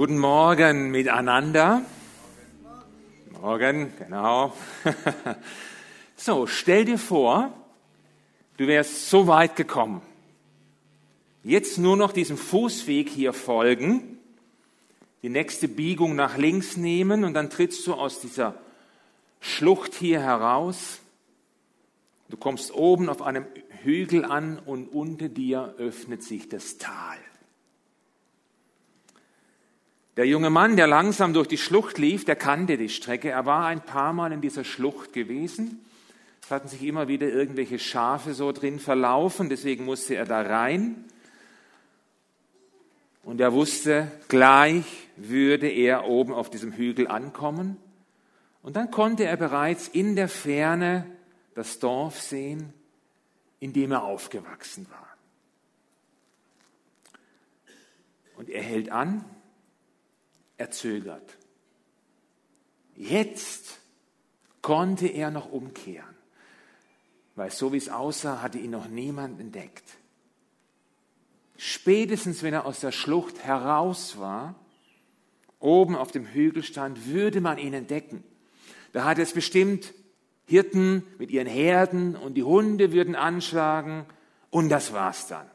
Guten Morgen miteinander. Morgen, genau. So, stell dir vor, du wärst so weit gekommen. Jetzt nur noch diesem Fußweg hier folgen, die nächste Biegung nach links nehmen und dann trittst du aus dieser Schlucht hier heraus. Du kommst oben auf einem Hügel an und unter dir öffnet sich das Tal. Der junge Mann, der langsam durch die Schlucht lief, der kannte die Strecke. Er war ein paar Mal in dieser Schlucht gewesen. Es hatten sich immer wieder irgendwelche Schafe so drin verlaufen, deswegen musste er da rein. Und er wusste, gleich würde er oben auf diesem Hügel ankommen. Und dann konnte er bereits in der Ferne das Dorf sehen, in dem er aufgewachsen war. Und er hält an er zögert. Jetzt konnte er noch umkehren, weil so wie es aussah, hatte ihn noch niemand entdeckt. Spätestens, wenn er aus der Schlucht heraus war, oben auf dem Hügel stand, würde man ihn entdecken. Da hat es bestimmt Hirten mit ihren Herden und die Hunde würden anschlagen und das war's dann.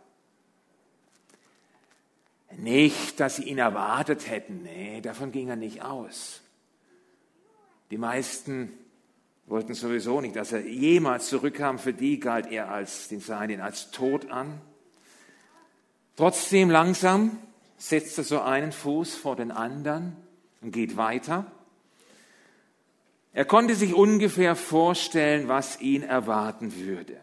Nicht, dass sie ihn erwartet hätten. Nee, davon ging er nicht aus. Die meisten wollten sowieso nicht, dass er jemals zurückkam. Für die galt er als, den Seinen als tot an. Trotzdem langsam setzt er so einen Fuß vor den anderen und geht weiter. Er konnte sich ungefähr vorstellen, was ihn erwarten würde.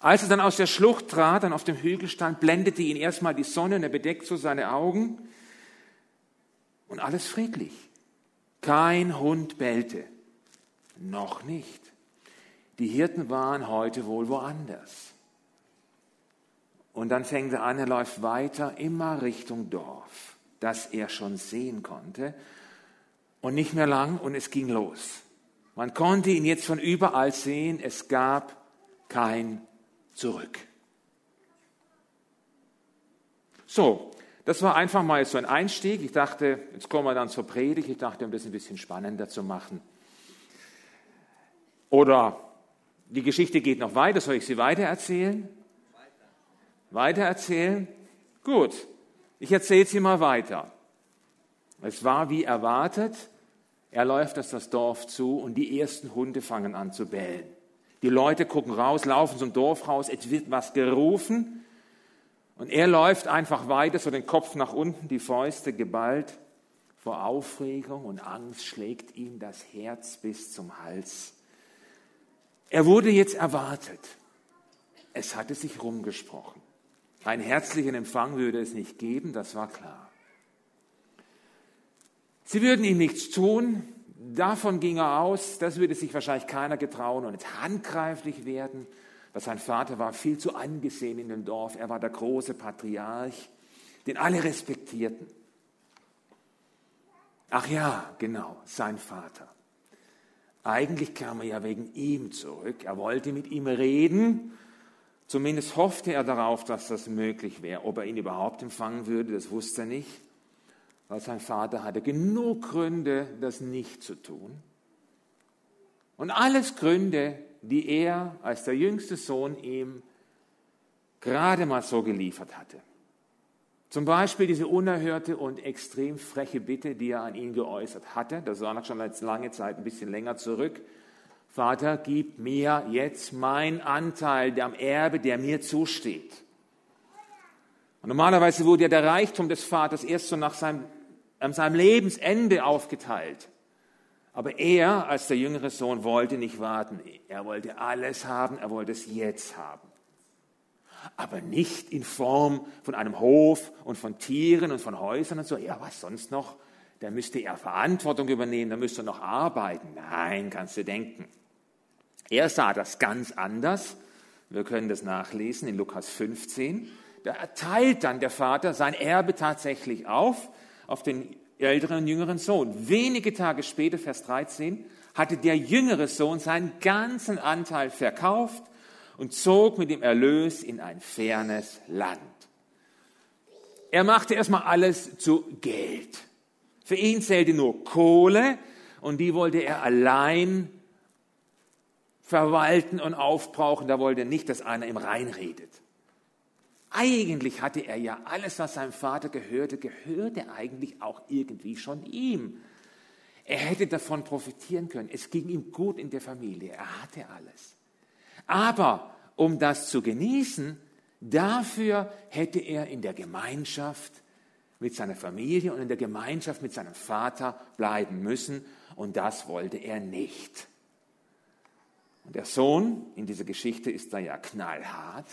Als er dann aus der Schlucht trat, dann auf dem Hügel stand, blendete ihn erstmal die Sonne und er bedeckt so seine Augen. Und alles friedlich. Kein Hund bellte. Noch nicht. Die Hirten waren heute wohl woanders. Und dann fängt er an, er läuft weiter, immer Richtung Dorf, das er schon sehen konnte. Und nicht mehr lang und es ging los. Man konnte ihn jetzt von überall sehen, es gab kein zurück. So, das war einfach mal so ein Einstieg. Ich dachte, jetzt kommen wir dann zur Predigt. Ich dachte, um das ein bisschen spannender zu machen. Oder die Geschichte geht noch weiter. Soll ich sie weitererzählen? Weitererzählen? Gut, ich erzähle sie mal weiter. Es war wie erwartet. Er läuft aus das Dorf zu und die ersten Hunde fangen an zu bellen. Die Leute gucken raus, laufen zum Dorf raus, es wird was gerufen. Und er läuft einfach weiter, so den Kopf nach unten, die Fäuste geballt. Vor Aufregung und Angst schlägt ihm das Herz bis zum Hals. Er wurde jetzt erwartet. Es hatte sich rumgesprochen. Einen herzlichen Empfang würde es nicht geben, das war klar. Sie würden ihm nichts tun, Davon ging er aus, das würde sich wahrscheinlich keiner getrauen und nicht handgreiflich werden, weil sein Vater war viel zu angesehen in dem Dorf. Er war der große Patriarch, den alle respektierten. Ach ja, genau, sein Vater. Eigentlich kam er ja wegen ihm zurück. Er wollte mit ihm reden. Zumindest hoffte er darauf, dass das möglich wäre. Ob er ihn überhaupt empfangen würde, das wusste er nicht weil sein Vater hatte genug Gründe, das nicht zu tun. Und alles Gründe, die er als der jüngste Sohn ihm gerade mal so geliefert hatte. Zum Beispiel diese unerhörte und extrem freche Bitte, die er an ihn geäußert hatte. Das war noch schon als lange Zeit ein bisschen länger zurück. Vater, gib mir jetzt meinen Anteil am Erbe, der mir zusteht. Und normalerweise wurde ja der Reichtum des Vaters erst so nach seinem an seinem Lebensende aufgeteilt. Aber er als der jüngere Sohn wollte nicht warten. Er wollte alles haben, er wollte es jetzt haben. Aber nicht in Form von einem Hof und von Tieren und von Häusern und so. Ja, was sonst noch? Da müsste er Verantwortung übernehmen, da müsste er noch arbeiten. Nein, kannst du denken. Er sah das ganz anders. Wir können das nachlesen in Lukas 15. Da erteilt dann der Vater sein Erbe tatsächlich auf auf den älteren und jüngeren Sohn. Wenige Tage später, Vers 13, hatte der jüngere Sohn seinen ganzen Anteil verkauft und zog mit dem Erlös in ein fernes Land. er machte erstmal alles zu Geld. Für ihn zählte nur Kohle und die wollte er allein verwalten und aufbrauchen. Da wollte er nicht, dass einer ihm reinredet. Eigentlich hatte er ja alles, was seinem Vater gehörte, gehörte eigentlich auch irgendwie schon ihm. Er hätte davon profitieren können. Es ging ihm gut in der Familie. Er hatte alles. Aber um das zu genießen, dafür hätte er in der Gemeinschaft mit seiner Familie und in der Gemeinschaft mit seinem Vater bleiben müssen. Und das wollte er nicht. Und der Sohn in dieser Geschichte ist da ja knallhart,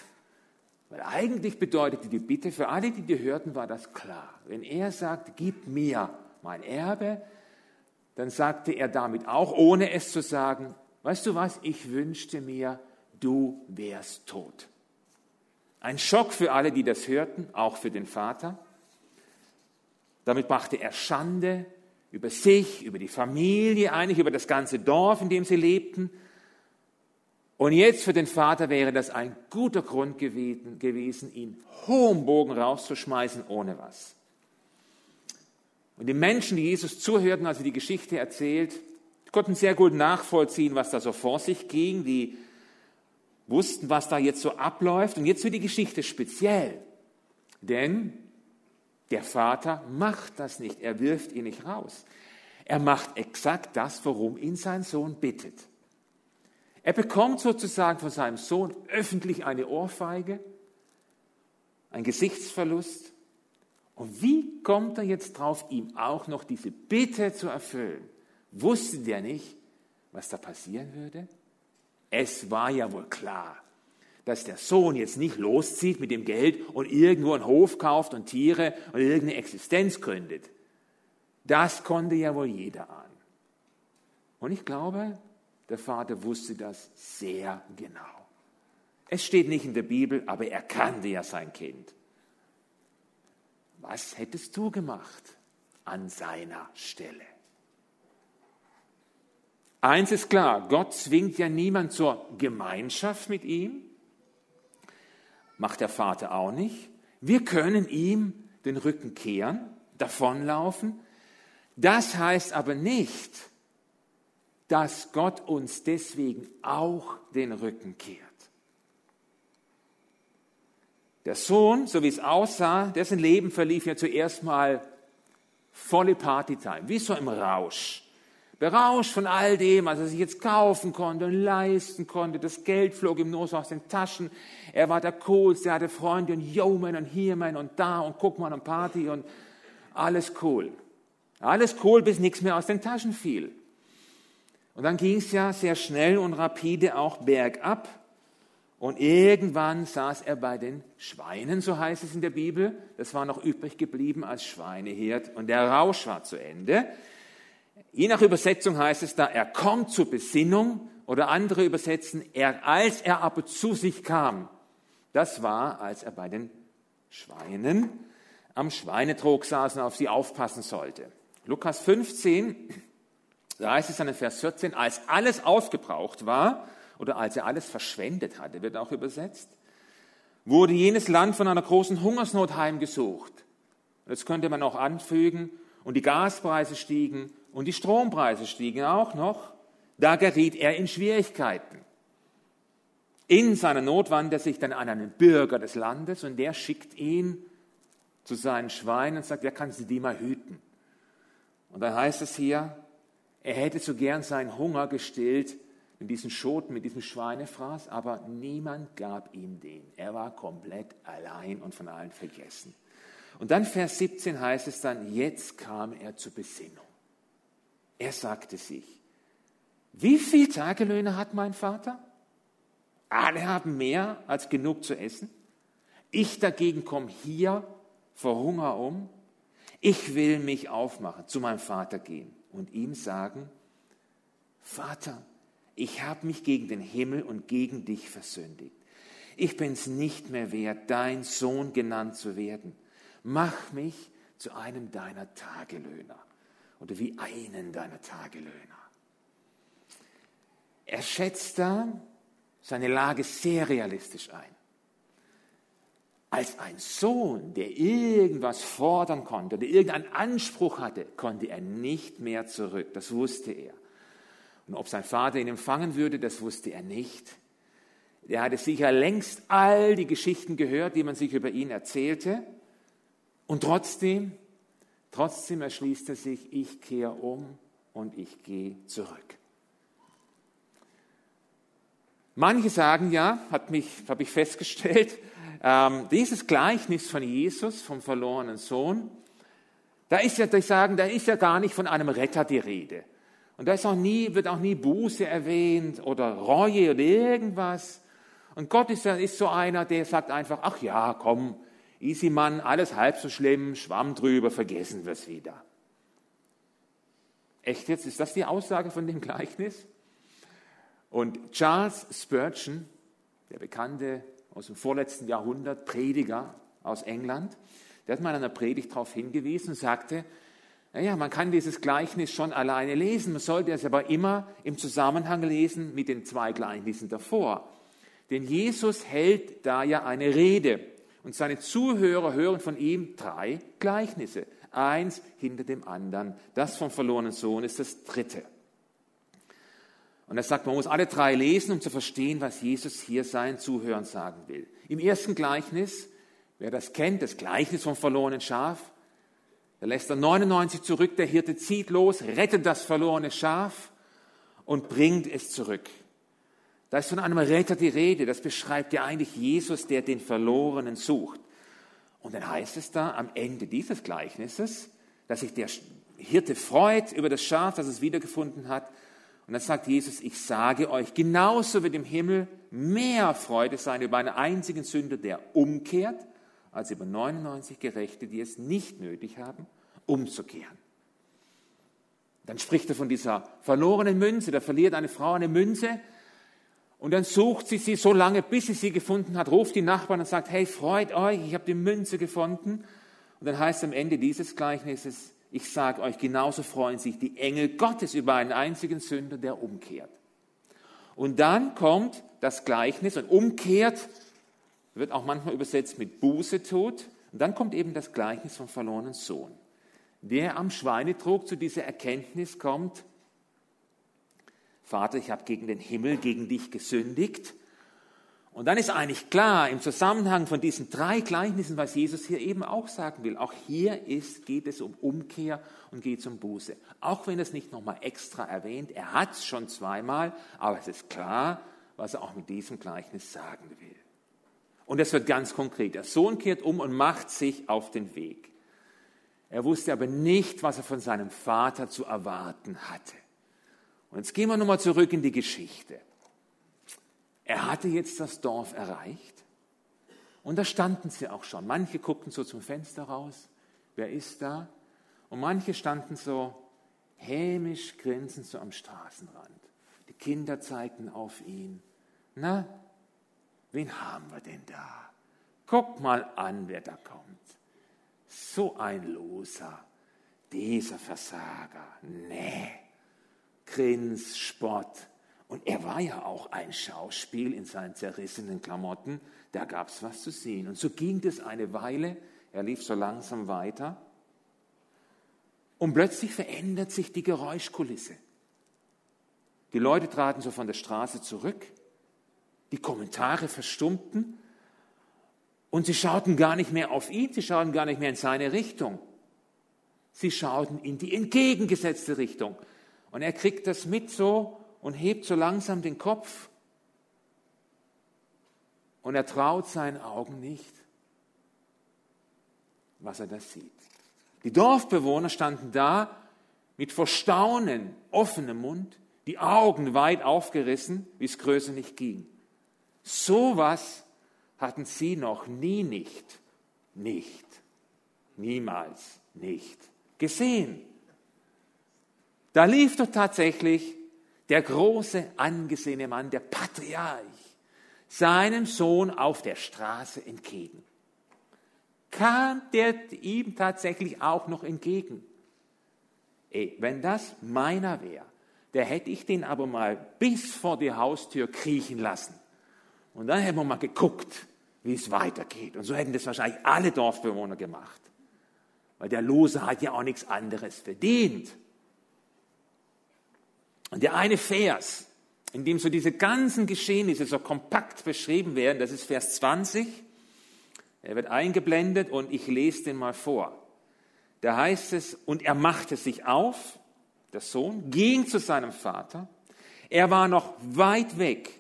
weil eigentlich bedeutete die Bitte, für alle, die die hörten, war das klar. Wenn er sagt, gib mir mein Erbe, dann sagte er damit auch, ohne es zu sagen, weißt du was, ich wünschte mir, du wärst tot. Ein Schock für alle, die das hörten, auch für den Vater. Damit brachte er Schande über sich, über die Familie, eigentlich über das ganze Dorf, in dem sie lebten. Und jetzt für den Vater wäre das ein guter Grund gewesen, ihn hohem Bogen rauszuschmeißen, ohne was. Und die Menschen, die Jesus zuhörten, als er die Geschichte erzählt, konnten sehr gut nachvollziehen, was da so vor sich ging. Die wussten, was da jetzt so abläuft. Und jetzt wird die Geschichte speziell. Denn der Vater macht das nicht. Er wirft ihn nicht raus. Er macht exakt das, worum ihn sein Sohn bittet. Er bekommt sozusagen von seinem Sohn öffentlich eine Ohrfeige, ein Gesichtsverlust und wie kommt er jetzt drauf, ihm auch noch diese Bitte zu erfüllen? Wusste der nicht, was da passieren würde? Es war ja wohl klar, dass der Sohn jetzt nicht loszieht mit dem Geld und irgendwo einen Hof kauft und Tiere und irgendeine Existenz gründet. Das konnte ja wohl jeder ahnen. Und ich glaube, der Vater wusste das sehr genau. Es steht nicht in der Bibel, aber er kannte ja sein Kind. Was hättest du gemacht an seiner Stelle? Eins ist klar, Gott zwingt ja niemand zur Gemeinschaft mit ihm, macht der Vater auch nicht. Wir können ihm den Rücken kehren, davonlaufen. Das heißt aber nicht, dass Gott uns deswegen auch den Rücken kehrt. Der Sohn, so wie es aussah, dessen Leben verlief ja zuerst mal volle Partytime, wie so im Rausch. Berauscht von all dem, was er sich jetzt kaufen konnte und leisten konnte. Das Geld flog ihm nur so aus den Taschen. Er war der Coolste, er hatte Freunde und Yo, man und hier, und da und guck mal an Party und alles cool. Alles cool, bis nichts mehr aus den Taschen fiel. Und dann ging es ja sehr schnell und rapide auch bergab. Und irgendwann saß er bei den Schweinen, so heißt es in der Bibel. Das war noch übrig geblieben als Schweineherd und der Rausch war zu Ende. Je nach Übersetzung heißt es da, er kommt zur Besinnung oder andere übersetzen, er, als er aber zu sich kam. Das war, als er bei den Schweinen am Schweinetrog saß und auf sie aufpassen sollte. Lukas 15, da heißt es dann in Vers 14, als alles aufgebraucht war, oder als er alles verschwendet hatte, wird auch übersetzt, wurde jenes Land von einer großen Hungersnot heimgesucht. Das könnte man auch anfügen. Und die Gaspreise stiegen und die Strompreise stiegen auch noch. Da geriet er in Schwierigkeiten. In seiner Not wandte er sich dann an einen Bürger des Landes und der schickt ihn zu seinen Schweinen und sagt, ja, kannst du die mal hüten? Und dann heißt es hier, er hätte so gern seinen Hunger gestillt, in diesen Schoten mit diesem Schweinefraß, aber niemand gab ihm den. Er war komplett allein und von allen vergessen. Und dann Vers 17 heißt es dann, jetzt kam er zur Besinnung. Er sagte sich, wie viel Tagelöhne hat mein Vater? Alle haben mehr als genug zu essen. Ich dagegen komme hier vor Hunger um. Ich will mich aufmachen, zu meinem Vater gehen und ihm sagen, Vater, ich habe mich gegen den Himmel und gegen dich versündigt. Ich bin es nicht mehr wert, dein Sohn genannt zu werden. Mach mich zu einem deiner Tagelöhner oder wie einen deiner Tagelöhner. Er schätzt da seine Lage sehr realistisch ein. Als ein Sohn, der irgendwas fordern konnte, der irgendeinen Anspruch hatte, konnte er nicht mehr zurück. Das wusste er. Und ob sein Vater ihn empfangen würde, das wusste er nicht. Er hatte sicher längst all die Geschichten gehört, die man sich über ihn erzählte. Und trotzdem, trotzdem erschließt er sich, ich kehre um und ich gehe zurück. Manche sagen ja, hat mich, habe ich festgestellt, ähm, dieses Gleichnis von Jesus, vom verlorenen Sohn, da ist ja, ich sagen, da ist ja gar nicht von einem Retter die Rede. Und da ist auch nie, wird auch nie Buße erwähnt oder Reue oder irgendwas. Und Gott ist, ist so einer, der sagt einfach, ach ja, komm, easy Mann, alles halb so schlimm, Schwamm drüber, vergessen wir es wieder. Echt jetzt? Ist das die Aussage von dem Gleichnis? Und Charles Spurgeon, der bekannte aus dem vorletzten Jahrhundert, Prediger aus England, der hat mal in einer Predigt darauf hingewiesen und sagte, naja, man kann dieses Gleichnis schon alleine lesen, man sollte es aber immer im Zusammenhang lesen mit den zwei Gleichnissen davor. Denn Jesus hält da ja eine Rede und seine Zuhörer hören von ihm drei Gleichnisse, eins hinter dem anderen. Das vom verlorenen Sohn ist das dritte. Und er sagt, man muss alle drei lesen, um zu verstehen, was Jesus hier seinen Zuhörern sagen will. Im ersten Gleichnis, wer das kennt, das Gleichnis vom verlorenen Schaf, da lässt er 99 zurück, der Hirte zieht los, rettet das verlorene Schaf und bringt es zurück. Da ist von einem Retter die Rede, das beschreibt ja eigentlich Jesus, der den Verlorenen sucht. Und dann heißt es da am Ende dieses Gleichnisses, dass sich der Hirte freut über das Schaf, das es wiedergefunden hat, und dann sagt Jesus, ich sage euch, genauso wird im Himmel mehr Freude sein über einen einzigen Sünder, der umkehrt, als über 99 Gerechte, die es nicht nötig haben, umzukehren. Dann spricht er von dieser verlorenen Münze. Da verliert eine Frau eine Münze und dann sucht sie sie so lange, bis sie sie gefunden hat, ruft die Nachbarn und sagt, hey, freut euch, ich habe die Münze gefunden. Und dann heißt am Ende dieses Gleichnisses, ich sage euch, genauso freuen sich die Engel Gottes über einen einzigen Sünder, der umkehrt. Und dann kommt das Gleichnis und umkehrt wird auch manchmal übersetzt mit Buße tut. Und dann kommt eben das Gleichnis vom verlorenen Sohn, der am Schweinetrog zu dieser Erkenntnis kommt, Vater, ich habe gegen den Himmel, gegen dich gesündigt und dann ist eigentlich klar im Zusammenhang von diesen drei Gleichnissen, was Jesus hier eben auch sagen will. Auch hier ist, geht es um Umkehr und geht es um Buße. Auch wenn er es nicht nochmal extra erwähnt, er hat es schon zweimal, aber es ist klar, was er auch mit diesem Gleichnis sagen will. Und es wird ganz konkret. Der Sohn kehrt um und macht sich auf den Weg. Er wusste aber nicht, was er von seinem Vater zu erwarten hatte. Und jetzt gehen wir nochmal zurück in die Geschichte. Er hatte jetzt das Dorf erreicht und da standen sie auch schon. Manche guckten so zum Fenster raus, wer ist da? Und manche standen so hämisch grinsend so am Straßenrand. Die Kinder zeigten auf ihn. Na, wen haben wir denn da? Guck mal an, wer da kommt. So ein Loser, dieser Versager. Nee, Grins, Spott, und er war ja auch ein Schauspiel in seinen zerrissenen Klamotten. Da gab es was zu sehen. Und so ging es eine Weile. Er lief so langsam weiter. Und plötzlich verändert sich die Geräuschkulisse. Die Leute traten so von der Straße zurück. Die Kommentare verstummten. Und sie schauten gar nicht mehr auf ihn, sie schauten gar nicht mehr in seine Richtung. Sie schauten in die entgegengesetzte Richtung. Und er kriegt das mit so und hebt so langsam den Kopf. Und er traut seinen Augen nicht, was er da sieht. Die Dorfbewohner standen da mit vor Staunen offenem Mund, die Augen weit aufgerissen, wie es größer nicht ging. So was hatten sie noch nie nicht, nicht, niemals nicht gesehen. Da lief doch tatsächlich der große angesehene Mann, der Patriarch, seinem Sohn auf der Straße entgegen. Kam der ihm tatsächlich auch noch entgegen? Ey, wenn das meiner wäre, der hätte ich den aber mal bis vor die Haustür kriechen lassen. Und dann hätten wir mal geguckt, wie es weitergeht. Und so hätten das wahrscheinlich alle Dorfbewohner gemacht. Weil der Lose hat ja auch nichts anderes verdient. Und der eine Vers, in dem so diese ganzen Geschehnisse so kompakt beschrieben werden, das ist Vers 20. Er wird eingeblendet und ich lese den mal vor. Da heißt es, und er machte sich auf, der Sohn, ging zu seinem Vater. Er war noch weit weg.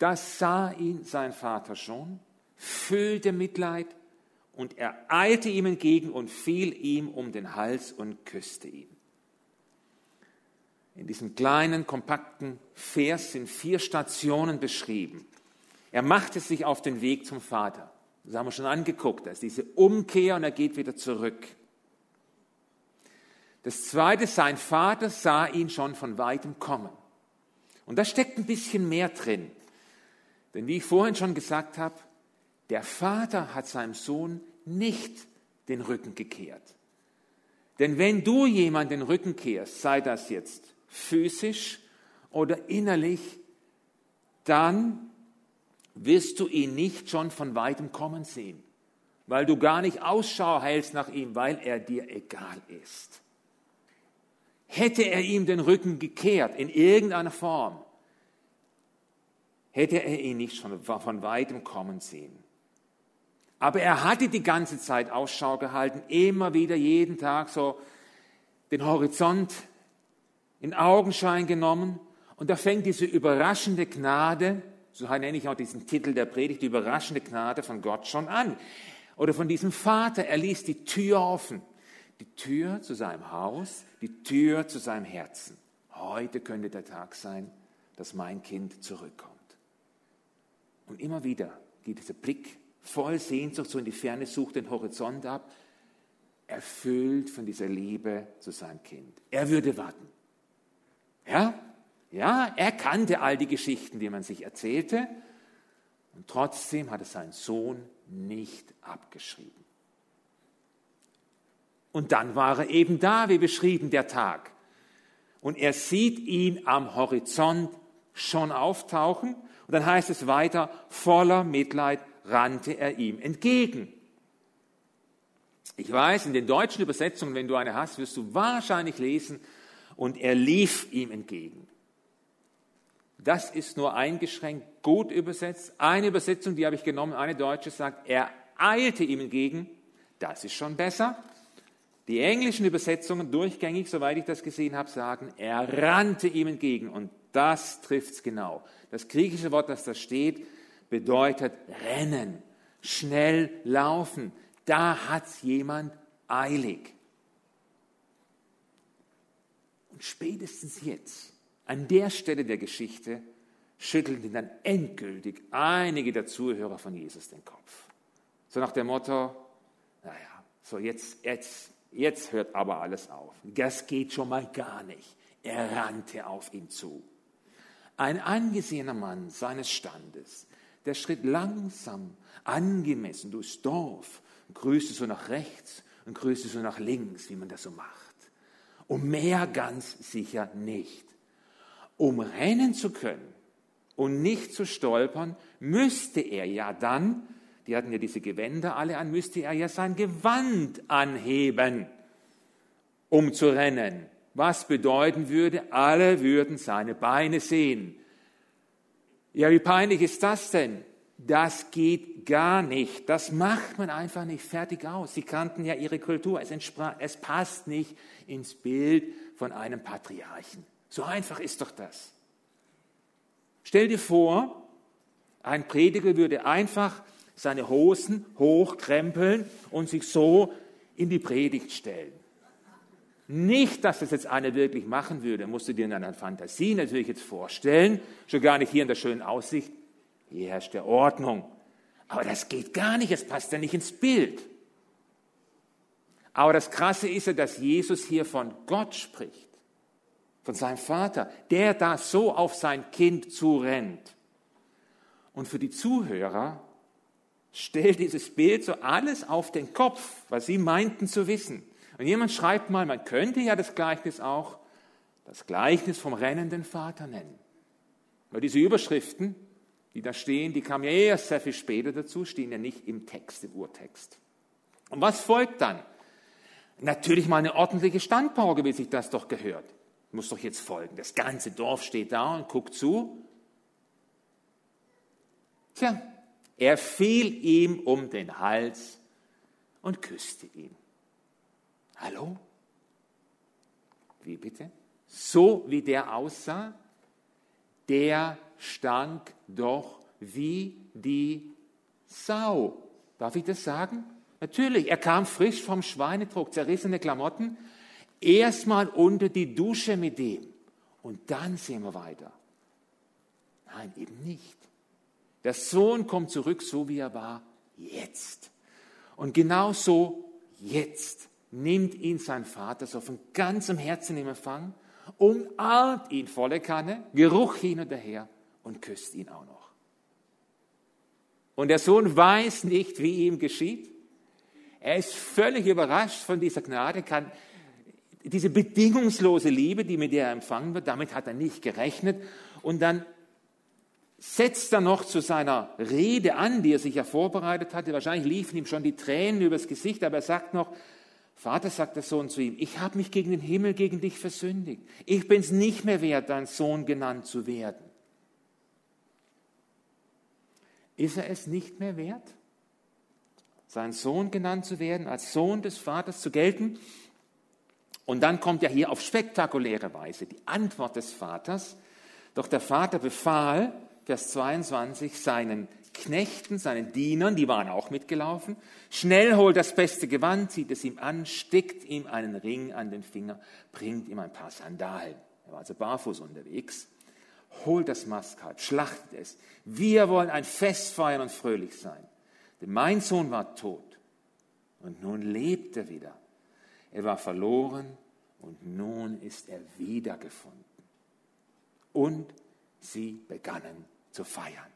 Das sah ihn sein Vater schon, füllte Mitleid und er eilte ihm entgegen und fiel ihm um den Hals und küsste ihn. In diesem kleinen, kompakten Vers sind vier Stationen beschrieben. Er machte sich auf den Weg zum Vater. Das haben wir schon angeguckt. Da ist diese Umkehr und er geht wieder zurück. Das zweite, sein Vater sah ihn schon von weitem kommen. Und da steckt ein bisschen mehr drin. Denn wie ich vorhin schon gesagt habe, der Vater hat seinem Sohn nicht den Rücken gekehrt. Denn wenn du jemand den Rücken kehrst, sei das jetzt physisch oder innerlich, dann wirst du ihn nicht schon von weitem kommen sehen, weil du gar nicht Ausschau hältst nach ihm, weil er dir egal ist. Hätte er ihm den Rücken gekehrt in irgendeiner Form, hätte er ihn nicht schon von weitem kommen sehen. Aber er hatte die ganze Zeit Ausschau gehalten, immer wieder jeden Tag so den Horizont in Augenschein genommen. Und da fängt diese überraschende Gnade, so nenne ich auch diesen Titel der Predigt, die überraschende Gnade von Gott schon an. Oder von diesem Vater, er ließ die Tür offen. Die Tür zu seinem Haus, die Tür zu seinem Herzen. Heute könnte der Tag sein, dass mein Kind zurückkommt. Und immer wieder geht dieser Blick voll Sehnsucht so in die Ferne, sucht den Horizont ab, erfüllt von dieser Liebe zu seinem Kind. Er würde warten. Ja, ja, er kannte all die Geschichten, die man sich erzählte, und trotzdem hat er seinen Sohn nicht abgeschrieben. Und dann war er eben da, wie beschrieben, der Tag. Und er sieht ihn am Horizont schon auftauchen. Und dann heißt es weiter, voller Mitleid rannte er ihm entgegen. Ich weiß, in den deutschen Übersetzungen, wenn du eine hast, wirst du wahrscheinlich lesen, und er lief ihm entgegen. Das ist nur eingeschränkt gut übersetzt. Eine Übersetzung, die habe ich genommen, eine deutsche sagt, er eilte ihm entgegen. Das ist schon besser. Die englischen Übersetzungen durchgängig, soweit ich das gesehen habe, sagen, er rannte ihm entgegen. Und das trifft es genau. Das griechische Wort, das da steht, bedeutet rennen, schnell laufen. Da hat jemand eilig. Und spätestens jetzt, an der Stelle der Geschichte, schüttelten dann endgültig einige der Zuhörer von Jesus den Kopf. So nach dem Motto, naja, so jetzt, jetzt, jetzt hört aber alles auf. Das geht schon mal gar nicht. Er rannte auf ihn zu. Ein angesehener Mann seines Standes, der schritt langsam, angemessen durchs Dorf, grüßte so nach rechts und grüßte so nach links, wie man das so macht. Um mehr ganz sicher nicht. Um rennen zu können und nicht zu stolpern, müsste er ja dann, die hatten ja diese Gewänder alle an, müsste er ja sein Gewand anheben, um zu rennen. Was bedeuten würde, alle würden seine Beine sehen. Ja, wie peinlich ist das denn? Das geht gar nicht. Das macht man einfach nicht fertig aus. Sie kannten ja ihre Kultur. Es, es passt nicht ins Bild von einem Patriarchen. So einfach ist doch das. Stell dir vor, ein Prediger würde einfach seine Hosen hochkrempeln und sich so in die Predigt stellen. Nicht, dass das jetzt einer wirklich machen würde, musst du dir in deiner Fantasie natürlich jetzt vorstellen, schon gar nicht hier in der schönen Aussicht, hier herrscht der Ordnung. Aber das geht gar nicht, es passt ja nicht ins Bild. Aber das Krasse ist ja, dass Jesus hier von Gott spricht, von seinem Vater, der da so auf sein Kind zurennt. Und für die Zuhörer stellt dieses Bild so alles auf den Kopf, was sie meinten zu wissen. Und jemand schreibt mal, man könnte ja das Gleichnis auch das Gleichnis vom rennenden Vater nennen. Weil diese Überschriften, die da stehen, die kamen ja erst sehr viel später dazu, stehen ja nicht im Text, im Urtext. Und was folgt dann? Natürlich mal eine ordentliche Standpauke, wie sich das doch gehört. Muss doch jetzt folgen. Das ganze Dorf steht da und guckt zu. Tja, er fiel ihm um den Hals und küsste ihn. Hallo? Wie bitte? So wie der aussah, der stank doch wie die Sau. Darf ich das sagen? Natürlich, er kam frisch vom Schweinedruck, zerrissene Klamotten. Erstmal unter die Dusche mit dem. Und dann sehen wir weiter. Nein, eben nicht. Der Sohn kommt zurück, so wie er war, jetzt. Und genau so jetzt nimmt ihn sein Vater so von ganzem Herzen im Empfang, umarmt ihn volle Kanne, Geruch hin und her und küsst ihn auch noch. Und der Sohn weiß nicht, wie ihm geschieht. Er ist völlig überrascht von dieser Gnade, kann diese bedingungslose Liebe, die mit der er empfangen wird, damit hat er nicht gerechnet. Und dann setzt er noch zu seiner Rede an, die er sich ja vorbereitet hatte. Wahrscheinlich liefen ihm schon die Tränen übers Gesicht, aber er sagt noch, Vater, sagt der Sohn zu ihm, ich habe mich gegen den Himmel, gegen dich versündigt. Ich bin es nicht mehr wert, dein Sohn genannt zu werden. Ist er es nicht mehr wert, sein Sohn genannt zu werden, als Sohn des Vaters zu gelten? Und dann kommt ja hier auf spektakuläre Weise die Antwort des Vaters. Doch der Vater befahl, Vers 22, seinen Knechten, seinen Dienern, die waren auch mitgelaufen, schnell holt das beste Gewand, zieht es ihm an, steckt ihm einen Ring an den Finger, bringt ihm ein paar Sandalen. Er war also barfuß unterwegs. Holt das Mastkalb, schlachtet es. Wir wollen ein Fest feiern und fröhlich sein. Denn mein Sohn war tot und nun lebt er wieder. Er war verloren und nun ist er wiedergefunden. Und sie begannen zu feiern.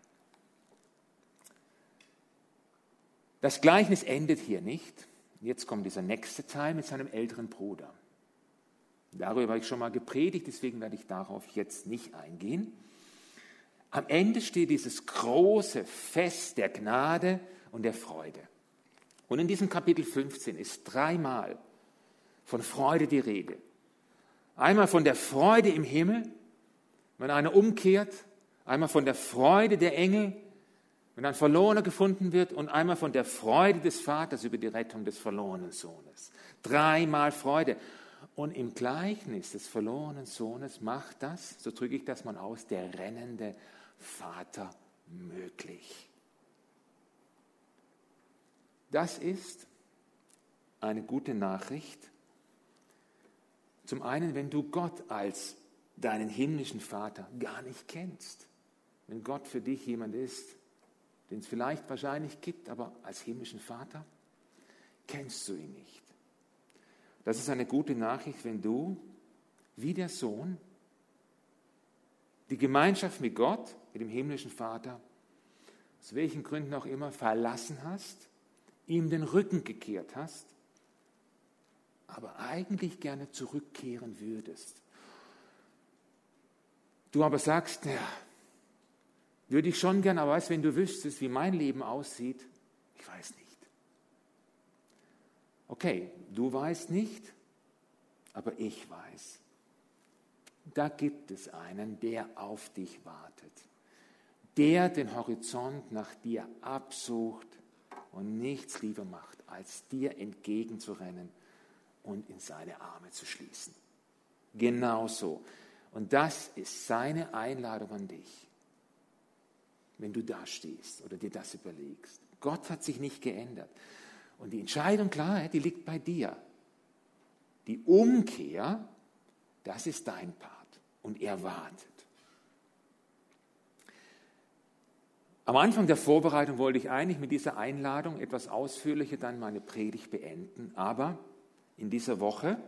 Das Gleichnis endet hier nicht. Jetzt kommt dieser nächste Teil mit seinem älteren Bruder. Darüber habe ich schon mal gepredigt, deswegen werde ich darauf jetzt nicht eingehen. Am Ende steht dieses große Fest der Gnade und der Freude. Und in diesem Kapitel 15 ist dreimal von Freude die Rede. Einmal von der Freude im Himmel, wenn einer umkehrt, einmal von der Freude der Engel, wenn ein Verlorener gefunden wird, und einmal von der Freude des Vaters über die Rettung des verlorenen Sohnes. Dreimal Freude. Und im Gleichnis des verlorenen Sohnes macht das, so drücke ich das mal aus, der rennende Vater möglich. Das ist eine gute Nachricht. Zum einen, wenn du Gott als deinen himmlischen Vater gar nicht kennst. Wenn Gott für dich jemand ist, den es vielleicht wahrscheinlich gibt, aber als himmlischen Vater kennst du ihn nicht. Das ist eine gute Nachricht, wenn du, wie der Sohn, die Gemeinschaft mit Gott, mit dem himmlischen Vater, aus welchen Gründen auch immer, verlassen hast, ihm den Rücken gekehrt hast, aber eigentlich gerne zurückkehren würdest. Du aber sagst, ja, würde ich schon gerne, aber weißt, wenn du wüsstest, wie mein Leben aussieht, ich weiß nicht. Okay, du weißt nicht, aber ich weiß. Da gibt es einen, der auf dich wartet, der den Horizont nach dir absucht und nichts lieber macht, als dir entgegenzurennen und in seine Arme zu schließen. Genauso. Und das ist seine Einladung an dich, wenn du da stehst oder dir das überlegst. Gott hat sich nicht geändert. Und die Entscheidung, klar, die liegt bei dir. Die Umkehr, das ist dein Part. Und er wartet. Am Anfang der Vorbereitung wollte ich eigentlich mit dieser Einladung etwas ausführlicher dann meine Predigt beenden. Aber in dieser Woche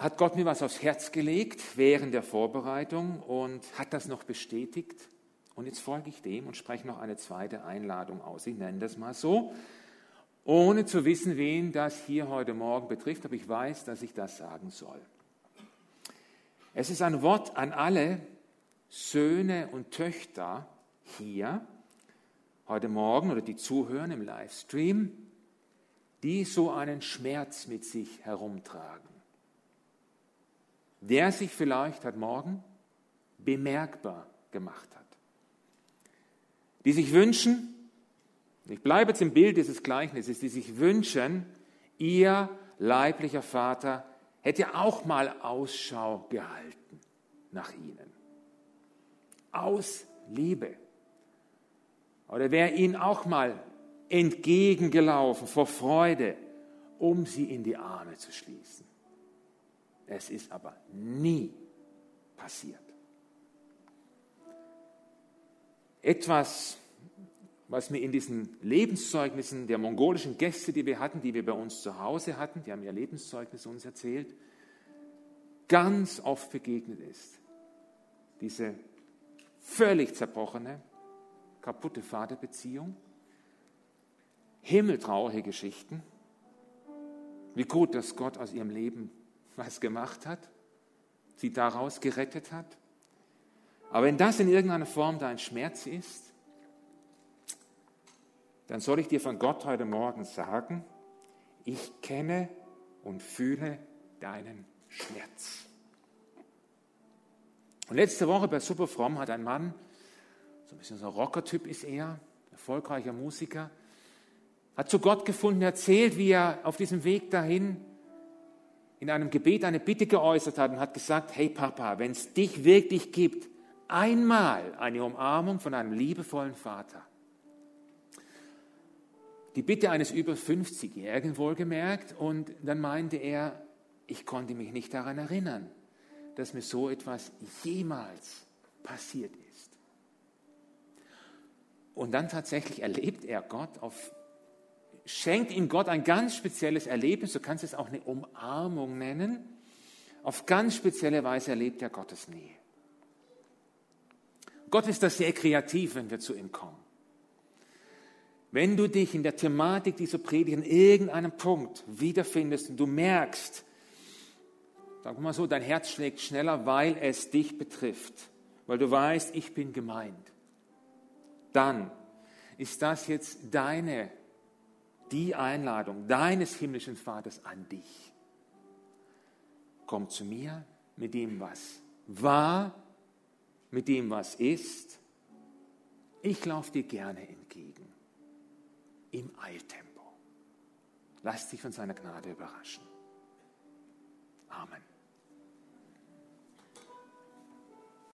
hat Gott mir was aufs Herz gelegt während der Vorbereitung und hat das noch bestätigt. Und jetzt folge ich dem und spreche noch eine zweite Einladung aus. Ich nenne das mal so, ohne zu wissen, wen das hier heute Morgen betrifft, aber ich weiß, dass ich das sagen soll. Es ist ein Wort an alle, Söhne und Töchter hier heute Morgen oder die zuhören im Livestream, die so einen Schmerz mit sich herumtragen, der sich vielleicht heute Morgen bemerkbar gemacht hat. Die sich wünschen, ich bleibe jetzt im Bild dieses Gleichnisses, die sich wünschen, ihr leiblicher Vater hätte auch mal Ausschau gehalten nach ihnen. Aus Liebe. Oder wäre ihnen auch mal entgegengelaufen vor Freude, um sie in die Arme zu schließen. Es ist aber nie passiert. Etwas, was mir in diesen Lebenszeugnissen der mongolischen Gäste, die wir hatten, die wir bei uns zu Hause hatten, die haben ihr Lebenszeugnis uns erzählt, ganz oft begegnet ist. Diese völlig zerbrochene, kaputte Vaterbeziehung, himmeltraurige Geschichten, wie gut, dass Gott aus ihrem Leben was gemacht hat, sie daraus gerettet hat. Aber wenn das in irgendeiner Form dein Schmerz ist, dann soll ich dir von Gott heute Morgen sagen, ich kenne und fühle deinen Schmerz. Und letzte Woche bei Superfromm hat ein Mann, so ein bisschen so ein Rockertyp ist er, erfolgreicher Musiker, hat zu Gott gefunden, erzählt, wie er auf diesem Weg dahin in einem Gebet eine Bitte geäußert hat und hat gesagt, hey Papa, wenn es dich wirklich gibt, einmal eine Umarmung von einem liebevollen Vater. Die Bitte eines über 50-Jährigen wohlgemerkt und dann meinte er, ich konnte mich nicht daran erinnern, dass mir so etwas jemals passiert ist. Und dann tatsächlich erlebt er Gott auf, schenkt ihm Gott ein ganz spezielles Erlebnis, du kannst es auch eine Umarmung nennen. Auf ganz spezielle Weise erlebt er Gottes Nähe. Gott ist da sehr kreativ, wenn wir zu ihm kommen. Wenn du dich in der Thematik dieser Predigt in irgendeinem Punkt wiederfindest und du merkst, Sag mal so, dein Herz schlägt schneller, weil es dich betrifft, weil du weißt, ich bin gemeint. Dann ist das jetzt deine, die Einladung deines himmlischen Vaters an dich. Komm zu mir mit dem, was war, mit dem, was ist. Ich laufe dir gerne entgegen. Im Eiltempo. Lass dich von seiner Gnade überraschen. Amen.